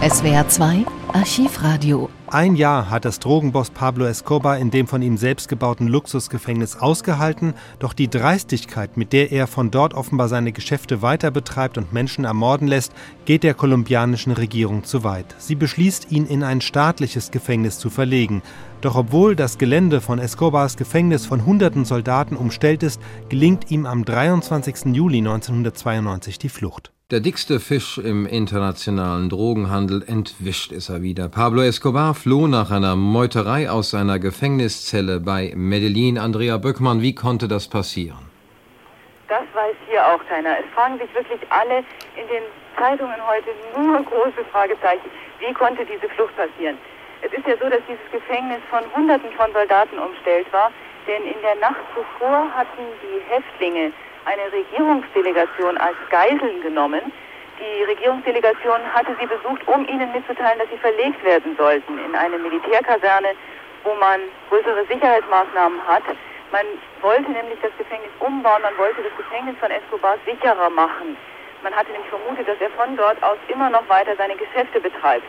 SWR 2 Archivradio. Ein Jahr hat das Drogenboss Pablo Escobar in dem von ihm selbst gebauten Luxusgefängnis ausgehalten, doch die Dreistigkeit, mit der er von dort offenbar seine Geschäfte weiter betreibt und Menschen ermorden lässt, geht der kolumbianischen Regierung zu weit. Sie beschließt, ihn in ein staatliches Gefängnis zu verlegen. Doch obwohl das Gelände von Escobars Gefängnis von hunderten Soldaten umstellt ist, gelingt ihm am 23. Juli 1992 die Flucht. Der dickste Fisch im internationalen Drogenhandel entwischt ist er wieder. Pablo Escobar floh nach einer Meuterei aus seiner Gefängniszelle bei Medellin. Andrea Böckmann, wie konnte das passieren? Das weiß hier auch keiner. Es fragen sich wirklich alle in den Zeitungen heute nur große Fragezeichen. Wie konnte diese Flucht passieren? Es ist ja so, dass dieses Gefängnis von Hunderten von Soldaten umstellt war, denn in der Nacht zuvor hatten die Häftlinge eine Regierungsdelegation als Geiseln genommen. Die Regierungsdelegation hatte sie besucht, um ihnen mitzuteilen, dass sie verlegt werden sollten in eine Militärkaserne, wo man größere Sicherheitsmaßnahmen hat. Man wollte nämlich das Gefängnis umbauen, man wollte das Gefängnis von Escobar sicherer machen. Man hatte nämlich vermutet, dass er von dort aus immer noch weiter seine Geschäfte betreibt.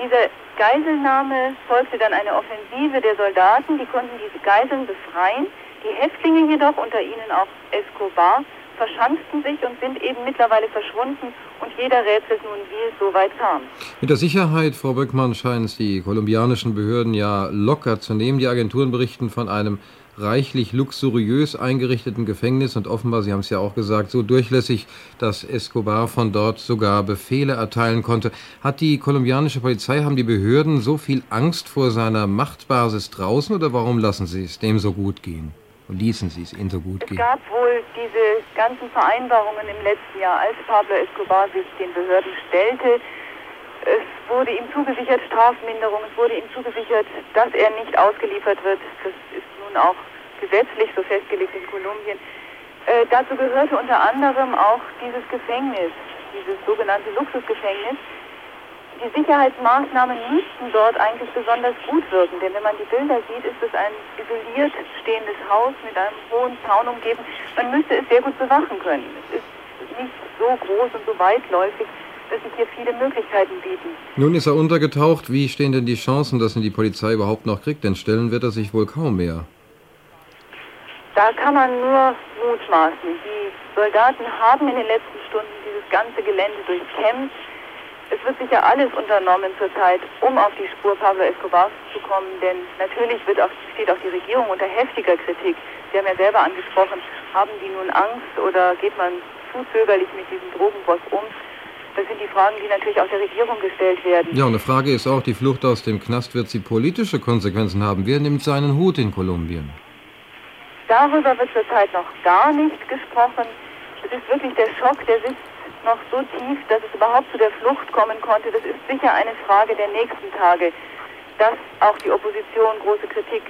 Diese Geiselnahme folgte dann eine Offensive der Soldaten, die konnten diese Geiseln befreien. Die Häftlinge jedoch, unter ihnen auch Escobar, verschanzten sich und sind eben mittlerweile verschwunden und jeder rätselt nun, wie es so weit kam. Mit der Sicherheit, Frau Böckmann, scheinen es die kolumbianischen Behörden ja locker zu nehmen. Die Agenturen berichten von einem reichlich luxuriös eingerichteten Gefängnis und offenbar, Sie haben es ja auch gesagt, so durchlässig, dass Escobar von dort sogar Befehle erteilen konnte. Hat die kolumbianische Polizei, haben die Behörden so viel Angst vor seiner Machtbasis draußen oder warum lassen sie es dem so gut gehen? Und ließen Sie es Ihnen so gut es gehen? Es gab wohl diese ganzen Vereinbarungen im letzten Jahr, als Pablo Escobar sich den Behörden stellte. Es wurde ihm zugesichert Strafminderung, es wurde ihm zugesichert, dass er nicht ausgeliefert wird. Das ist nun auch gesetzlich so festgelegt in Kolumbien. Äh, dazu gehörte unter anderem auch dieses Gefängnis, dieses sogenannte Luxusgefängnis, die Sicherheitsmaßnahmen müssten dort eigentlich besonders gut wirken, denn wenn man die Bilder sieht, ist es ein isoliert stehendes Haus mit einem hohen Zaun umgeben. Man müsste es sehr gut bewachen können. Es ist nicht so groß und so weitläufig, dass sich hier viele Möglichkeiten bieten. Nun ist er untergetaucht. Wie stehen denn die Chancen, dass ihn die Polizei überhaupt noch kriegt? Denn stellen wird er sich wohl kaum mehr. Da kann man nur mutmaßen. Die Soldaten haben in den letzten Stunden dieses ganze Gelände durchkämmt es wird sicher alles unternommen zurzeit, um auf die Spur Pablo Escobars zu kommen, denn natürlich wird auch, steht auch die Regierung unter heftiger Kritik. Sie haben ja selber angesprochen, haben die nun Angst oder geht man zu zögerlich mit diesem Drogenboss um? Das sind die Fragen, die natürlich auch der Regierung gestellt werden. Ja, und eine Frage ist auch, die Flucht aus dem Knast, wird sie politische Konsequenzen haben? Wer nimmt seinen Hut in Kolumbien? Darüber wird zurzeit noch gar nicht gesprochen. Es ist wirklich der Schock, der sitzt noch so tief, dass es überhaupt zu der Flucht kommen konnte. Das ist sicher eine Frage der nächsten Tage, dass auch die Opposition große Kritik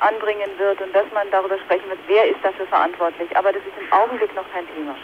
anbringen wird und dass man darüber sprechen wird, wer ist dafür verantwortlich. Aber das ist im Augenblick noch kein Thema.